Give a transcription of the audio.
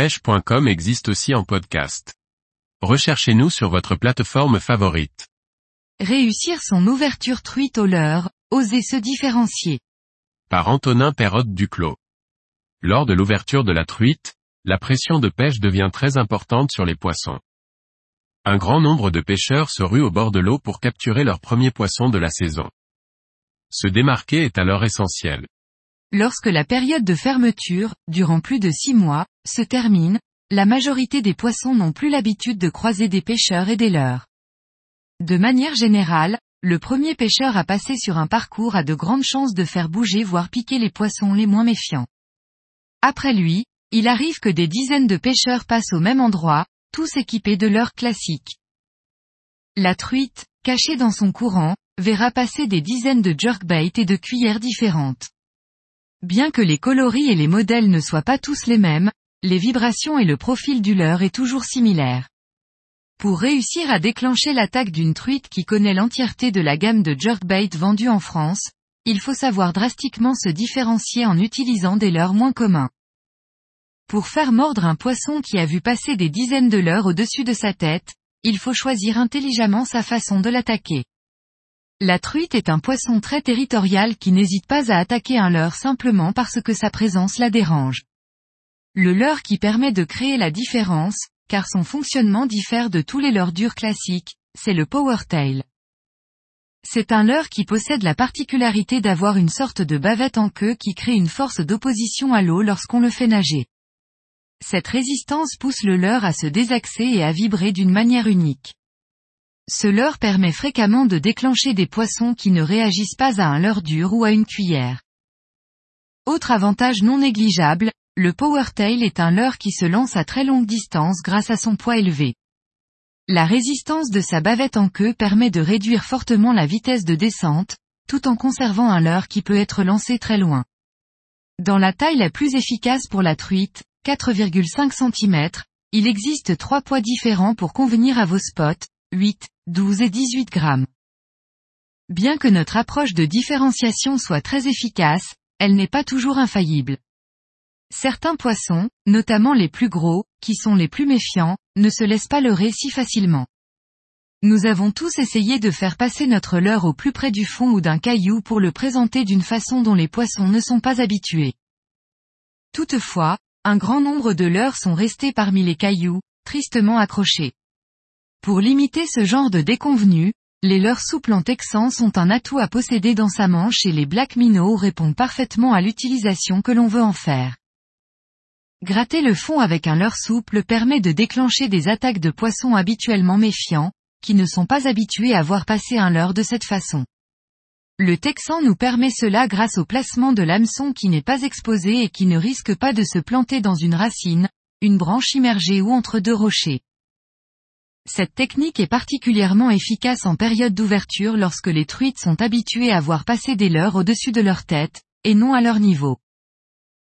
pêche.com existe aussi en podcast. Recherchez-nous sur votre plateforme favorite. Réussir son ouverture truite au leurre, oser se différencier. Par Antonin Perrotte Duclos. Lors de l'ouverture de la truite, la pression de pêche devient très importante sur les poissons. Un grand nombre de pêcheurs se ruent au bord de l'eau pour capturer leurs premiers poissons de la saison. Se démarquer est alors essentiel. Lorsque la période de fermeture, durant plus de six mois, se termine, la majorité des poissons n'ont plus l'habitude de croiser des pêcheurs et des leurs. De manière générale, le premier pêcheur à passer sur un parcours a de grandes chances de faire bouger voire piquer les poissons les moins méfiants. Après lui, il arrive que des dizaines de pêcheurs passent au même endroit, tous équipés de leurs classiques. La truite, cachée dans son courant, verra passer des dizaines de jerkbait et de cuillères différentes. Bien que les coloris et les modèles ne soient pas tous les mêmes, les vibrations et le profil du leurre est toujours similaire. Pour réussir à déclencher l'attaque d'une truite qui connaît l'entièreté de la gamme de jerkbait vendue en France, il faut savoir drastiquement se différencier en utilisant des leurres moins communs. Pour faire mordre un poisson qui a vu passer des dizaines de leurres au-dessus de sa tête, il faut choisir intelligemment sa façon de l'attaquer. La truite est un poisson très territorial qui n'hésite pas à attaquer un leurre simplement parce que sa présence la dérange. Le leurre qui permet de créer la différence, car son fonctionnement diffère de tous les leurres durs classiques, c'est le powertail. C'est un leurre qui possède la particularité d'avoir une sorte de bavette en queue qui crée une force d'opposition à l'eau lorsqu'on le fait nager. Cette résistance pousse le leurre à se désaxer et à vibrer d'une manière unique. Ce leurre permet fréquemment de déclencher des poissons qui ne réagissent pas à un leurre dur ou à une cuillère. Autre avantage non négligeable, le powertail est un leurre qui se lance à très longue distance grâce à son poids élevé. La résistance de sa bavette en queue permet de réduire fortement la vitesse de descente, tout en conservant un leurre qui peut être lancé très loin. Dans la taille la plus efficace pour la truite, 4,5 cm, il existe trois poids différents pour convenir à vos spots, 8, 12 et 18 grammes. Bien que notre approche de différenciation soit très efficace, elle n'est pas toujours infaillible. Certains poissons, notamment les plus gros, qui sont les plus méfiants, ne se laissent pas leurrer si facilement. Nous avons tous essayé de faire passer notre leurre au plus près du fond ou d'un caillou pour le présenter d'une façon dont les poissons ne sont pas habitués. Toutefois, un grand nombre de leurres sont restés parmi les cailloux, tristement accrochés. Pour limiter ce genre de déconvenus, les leurres souples en texan sont un atout à posséder dans sa manche et les black minnows répondent parfaitement à l'utilisation que l'on veut en faire. Gratter le fond avec un leurre souple permet de déclencher des attaques de poissons habituellement méfiants, qui ne sont pas habitués à voir passer un leurre de cette façon. Le texan nous permet cela grâce au placement de l'hameçon qui n'est pas exposé et qui ne risque pas de se planter dans une racine, une branche immergée ou entre deux rochers. Cette technique est particulièrement efficace en période d'ouverture lorsque les truites sont habituées à voir passer des leurres au-dessus de leur tête, et non à leur niveau.